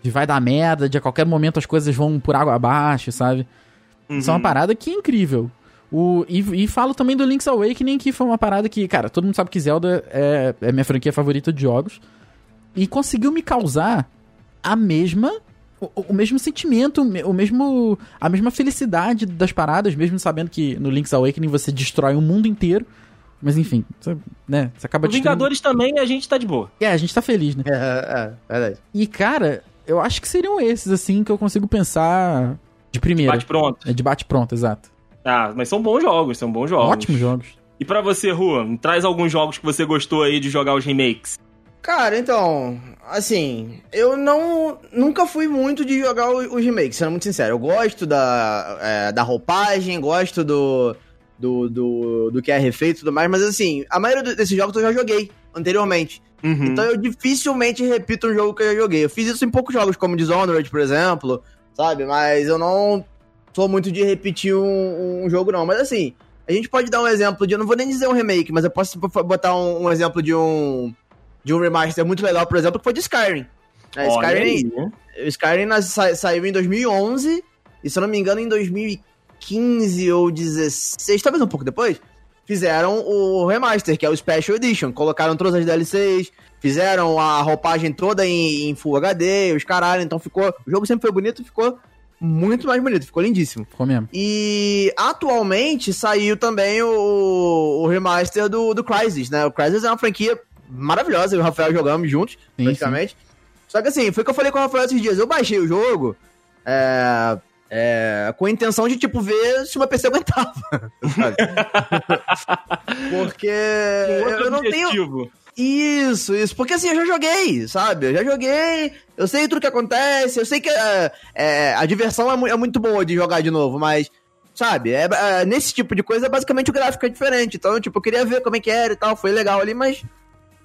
de vai dar merda, de a qualquer momento as coisas vão por água abaixo, sabe? Isso é uma Uhum. parada que é incrível. O, e, e falo também do Link's Awakening, que foi uma parada que, cara, todo mundo sabe que Zelda é, é minha franquia favorita de jogos. E conseguiu me causar a mesma. O, o mesmo sentimento, o me- o mesmo. a mesma felicidade das paradas, mesmo sabendo que no Link's Awakening você destrói o mundo inteiro. Mas enfim, você, né? Você acaba destruindo- Vingadores também a gente tá de boa. É, a gente tá feliz, né? É, é, verdade. E, cara, eu acho que seriam esses, assim, que eu consigo pensar de primeira. Bate pronto. É de bate pronto, exato. Ah, mas são bons jogos, são bons jogos. Ótimos jogos. E pra você, Juan, traz alguns jogos que você gostou aí de jogar os remakes. Cara, então, assim, eu não. Nunca fui muito de jogar os remakes, sendo muito sincero. Eu gosto da, é, da roupagem, gosto do, do, do, do que é refeito e tudo mais, mas assim, a maioria desses jogos eu já joguei anteriormente. Uhum. Então eu dificilmente repito um jogo que eu já joguei. Eu fiz isso em poucos jogos, como Dishonored, por exemplo, sabe? Mas eu não sou muito de repetir um, um jogo, não. Mas assim, a gente pode dar um exemplo de. Eu não vou nem dizer um remake, mas eu posso botar um, um exemplo de um. De um remaster muito legal, por exemplo, que foi de Skyrim. É, Olha Skyrim, aí, né? o Skyrim sa- saiu em 2011, e se eu não me engano, em 2015 ou 16, talvez um pouco depois, fizeram o remaster, que é o Special Edition. Colocaram todas as DLCs, fizeram a roupagem toda em, em Full HD, os caralho, então ficou. O jogo sempre foi bonito, ficou muito mais bonito, ficou lindíssimo. Ficou mesmo. E atualmente saiu também o, o remaster do, do Crysis, né? O Crysis é uma franquia maravilhosa, eu e o Rafael jogamos juntos, Sim, praticamente. Só que assim, foi o que eu falei com o Rafael esses dias. Eu baixei o jogo é, é, com a intenção de, tipo, ver se uma PC aguentava. sabe? Porque eu, outro eu não tenho. objetivo. Isso, isso. Porque assim, eu já joguei, sabe? Eu já joguei, eu sei tudo que acontece, eu sei que é, é, a diversão é, mu- é muito boa de jogar de novo, mas, sabe? É, é, nesse tipo de coisa, basicamente o gráfico é diferente. Então, tipo, eu queria ver como é que era e tal, foi legal ali, mas.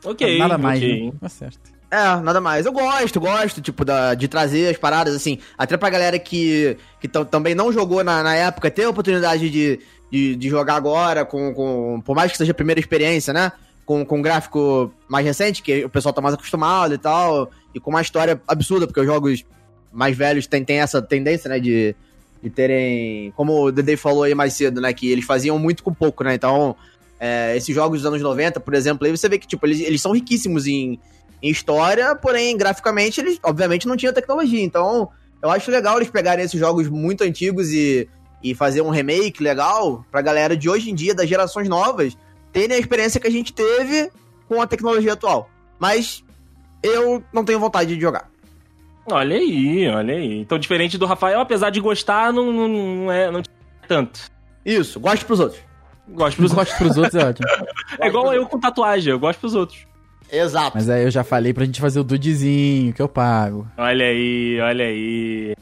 Ok, Nada mais, ok. né? Tá certo. É, nada mais. Eu gosto, gosto, tipo, da, de trazer as paradas, assim, até pra galera que, que tam- também não jogou na, na época, ter a oportunidade de, de, de jogar agora, com, com, por mais que seja a primeira experiência, né? Com, com um gráfico mais recente, que o pessoal tá mais acostumado e tal, e com uma história absurda, porque os jogos mais velhos têm, têm essa tendência, né, de, de terem, como o Dede falou aí mais cedo, né, que eles faziam muito com pouco, né, então, é, esses jogos dos anos 90, por exemplo, aí você vê que, tipo, eles, eles são riquíssimos em, em história, porém, graficamente, eles obviamente não tinham tecnologia. Então, eu acho legal eles pegarem esses jogos muito antigos e, e fazer um remake legal pra galera de hoje em dia, das gerações novas, terem a experiência que a gente teve com a tecnologia atual. Mas eu não tenho vontade de jogar. Olha aí, olha aí. Então, diferente do Rafael, apesar de gostar, não, não, não é não tanto. Isso, gosto pros outros. Gosto Pros gosto pros outros é ótimo. É igual eu com tatuagem, eu gosto pros outros. Exato. Mas aí eu já falei pra gente fazer o dudezinho, que eu pago. Olha aí, olha aí.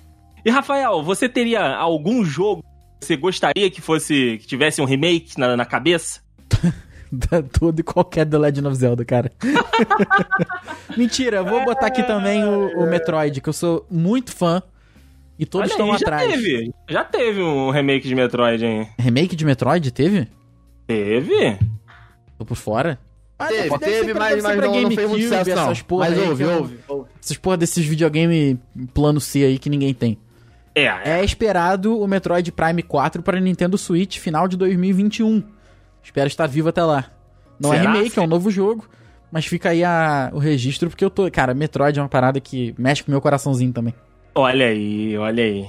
E Rafael, você teria algum jogo que você gostaria que fosse que tivesse um remake na, na cabeça? Todo e qualquer The Legend of Zelda, cara. Mentira, vou botar aqui também o, o Metroid, que eu sou muito fã. E todos Olha estão aí, já atrás. teve. Já teve um remake de Metroid, hein? Remake de Metroid teve? Teve? Tô por fora? Ah, Teve, deve teve, pra- mas, mas não, não fez muito GameCube, sucesso, não. essas porra Mas aí ouve, que eu- ouve, ouve. Essas porra desses videogame plano C aí que ninguém tem. É, é. É esperado o Metroid Prime 4 para Nintendo Switch final de 2021. Espero estar vivo até lá. Não é Será? remake, é um novo jogo, mas fica aí a- o registro porque eu tô, cara, Metroid é uma parada que mexe com o meu coraçãozinho também. Olha aí, olha aí.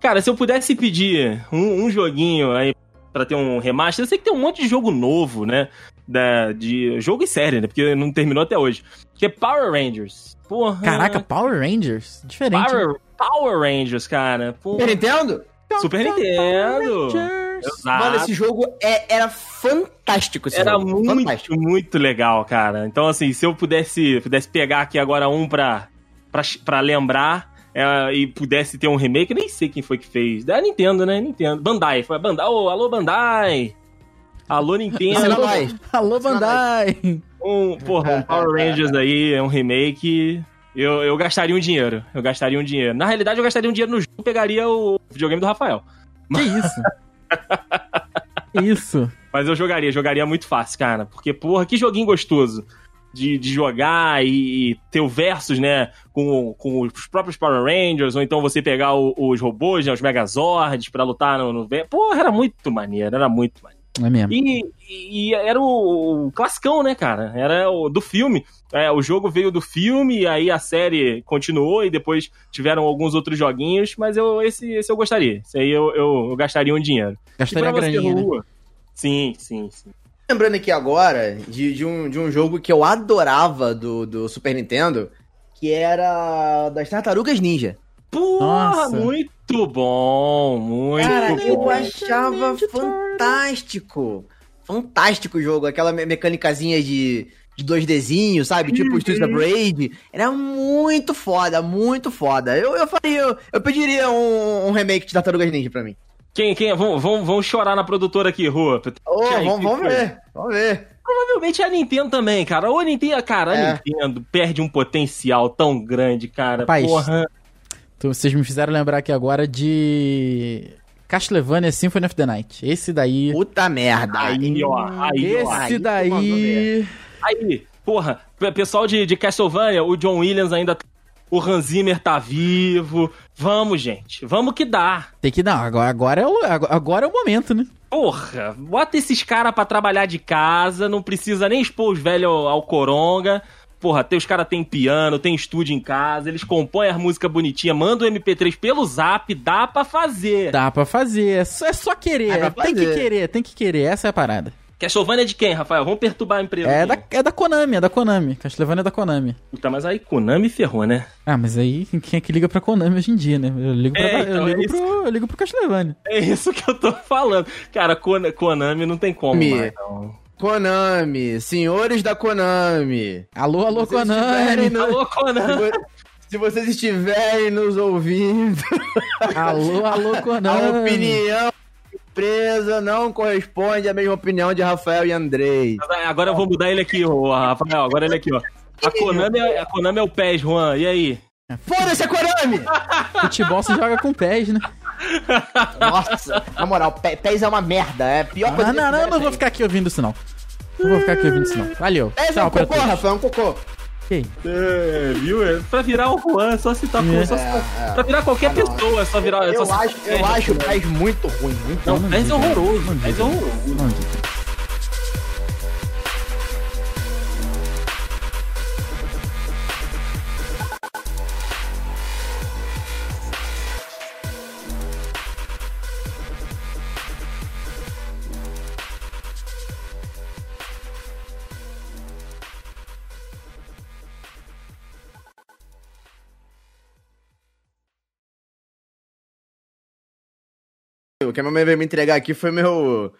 Cara, se eu pudesse pedir um, um joguinho aí pra ter um remaster, eu sei que tem um monte de jogo novo, né? Da, de jogo e série, né? Porque não terminou até hoje. Que é Power Rangers. Porra. Caraca, Power Rangers? Diferente. né? Power, Power Rangers, cara. Super Nintendo? Super Nintendo. Rangers. Exato. Mano, esse jogo é- era fantástico. Esse Era jogo. muito, Fantástico. muito legal, cara. Então, assim, se eu pudesse, pudesse pegar aqui agora um pra, pra, pra lembrar é, e pudesse ter um remake, nem sei quem foi que fez. Da Nintendo, né? Nintendo. Bandai. Foi Bandai. Ô, alô, Bandai! Alô, Nintendo. Nós. Alô, Bandai! Um, porra, um Power Rangers aí, é um remake. Eu, eu gastaria um dinheiro. Eu gastaria um dinheiro. Na realidade, eu gastaria um dinheiro no jogo e pegaria o videogame do Rafael. Que isso? que isso? Mas eu jogaria, jogaria muito fácil, cara. Porque, porra, que joguinho gostoso de, de jogar e, e ter o versus, né? Com, com os próprios Power Rangers, ou então você pegar o- os robôs, né? Os Megazords pra lutar no, no. Porra, era muito maneiro, era muito maneiro. É mesmo. E, e- era o, o classicão, né, cara? Era o do filme. É, o jogo veio do filme, aí a série continuou e depois tiveram alguns outros joguinhos, mas eu, esse, esse eu gostaria. Esse aí eu, eu, eu gastaria um dinheiro. Gastaria a você, graninha, né? Sim, sim, sim. Lembrando aqui agora de, de, um, de um jogo que eu adorava do, do Super Nintendo, que era das Tartarugas Ninja. Porra, Nossa. muito bom, muito Cara, eu bom. achava fantástico. Fantástico o jogo. Aquela me- mecânicazinha de, de 2Dzinho, sabe? Tipo o Streets of Rage. Era muito foda, muito foda. Eu, eu faria, eu, eu pediria um, um remake de Tartarugas Ninja pra mim. Quem, quem, vamos, vamos, vamos chorar na produtora aqui, Rua. Ô, Aí, vamos, vamos ver, vamos ver. Provavelmente é a Nintendo também, cara. Ou a Nintendo, cara, a É. Nintendo perde um potencial tão grande, cara. Rapaz, Porra. Então, vocês me fizeram lembrar aqui agora de Castlevania Symphony of the Night. Esse daí. Puta merda. Aí, ó, aí, ó. Esse tu daí. Aí, porra, pessoal de, de Castlevania, o John Williams ainda. tá- O Hans Zimmer tá vivo. Vamos, gente. Vamos que dá. Tem que dar. Agora, agora, é, o, agora é o momento, né? Porra, bota esses caras pra trabalhar de casa, não precisa nem expor os velhos ao, ao coronga. Porra, tem, os caras têm piano, tem estúdio em casa, eles compõem as músicas bonitinhas, mandam o MP3 pelo zap, dá pra fazer. Dá pra fazer. É só, é só querer. Tem que querer, tem que querer. Essa é a parada. Castlevania é de quem, Rafael? Vamos perturbar a empresa. É da, é da Konami, é da Konami. Castlevania é da Konami. Puta, mas aí Konami ferrou, né? Ah, mas aí quem é que liga pra Konami hoje em dia, né? Eu ligo, pra, É, eu então, ligo, é pro, eu ligo pro Castlevania. É isso que eu tô falando. Cara, Kon- Konami não tem como Mi. mais, não. Konami, senhores da Konami. Alô, alô, Konami. no- Alô, Konami. Se vocês estiverem nos ouvindo, Alô, alô, a Konami. opinião da empresa não corresponde à mesma opinião de Rafael e Andrei. Agora eu vou mudar ele aqui, ô, Rafael. Agora ele aqui, ó. A Konami, é, a Konami é o PES, Juan. E aí? Foda-se a Konami! Futebol se joga com pés, né? Nossa, na moral, Pe- PES é uma merda. É a pior coisa Ah, não, não, não vou ficar aqui ouvindo isso, não. Não vou ficar aqui ouvindo isso, não. Valeu. PES é Tchau um pra cocô. Rafael, é um cocô. Ok. É, viu? É pra virar o Juan, é só citar É. só citar- Pra virar qualquer Ah, não. pessoa, é só virar. é só Eu citar acho, eu PES. acho o PES muito ruim, muito Não, Não, PES é horroroso. Não PES é horroroso. O que a minha mãe veio me entregar aqui foi meu.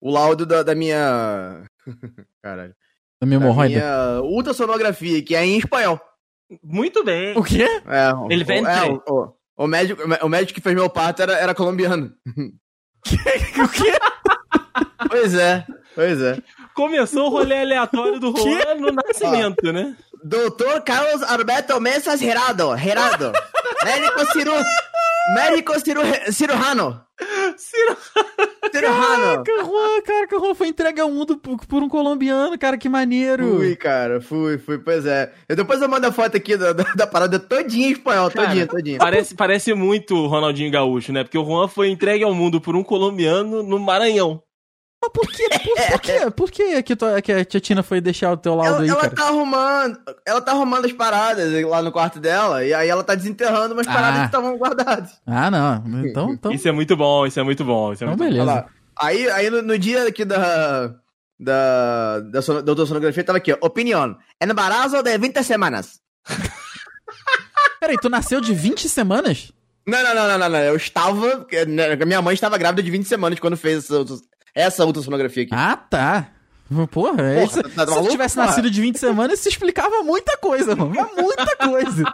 O laudo da, da minha. Caralho. Da minha Da hemorroida. minha ultrassonografia, que é em espanhol. Muito bem. O quê? É, o- Ele vem o, é, o, o, o médico, o médico que fez meu parto era, era colombiano. O quê? Pois é, pois é. Começou o rolê aleatório do Juan no nascimento, né? Doutor Carlos Alberto Mensas Gerardo. Gerardo. médico ciru... Médico cirurgiano. Cirurgiano. Caraca, Juan, cara, que o Juan foi entregue ao mundo por, por um colombiano, cara, que maneiro. Fui, cara, fui, fui, pois é. Eu depois eu mando a foto aqui da, da, da parada todinha em espanhol, Cara, todinha, todinha. Parece, parece muito o Ronaldinho Gaúcho, né? Porque o Juan foi entregue ao mundo por um colombiano no Maranhão. Mas por quê? Por, por quê? Por quê que, tu- que a tia Tina foi deixar o teu laudo Ela, aí, ela cara? tá arrumando, ela tá arrumando as paradas lá no quarto dela, e aí ela tá desenterrando umas paradas Ah. que estavam guardadas. Ah, não. Então, então, Isso é muito bom, isso é muito bom. Isso é então muito beleza. lá. Aí, aí no, no dia aqui da. Da, da, sono- da ultrassonografia tava aqui, ó. Opinião. Embarazo de 20 semanas. Peraí, tu nasceu de 20 semanas? Não, não, não, não, não. Eu estava. né, Minha mãe estava grávida de 20 semanas quando fez essa, essa ultrassonografia aqui. Ah, tá. Porra, é isso. tá- tá se eu tivesse porra? nascido de 20 semanas, isso explicava muita coisa, mano. Muita coisa.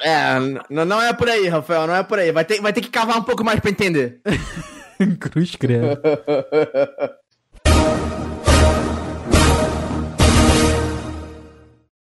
É, não é por aí, Rafael, não é por aí. Vai ter, vai ter que cavar um pouco mais pra entender. Cruz credo.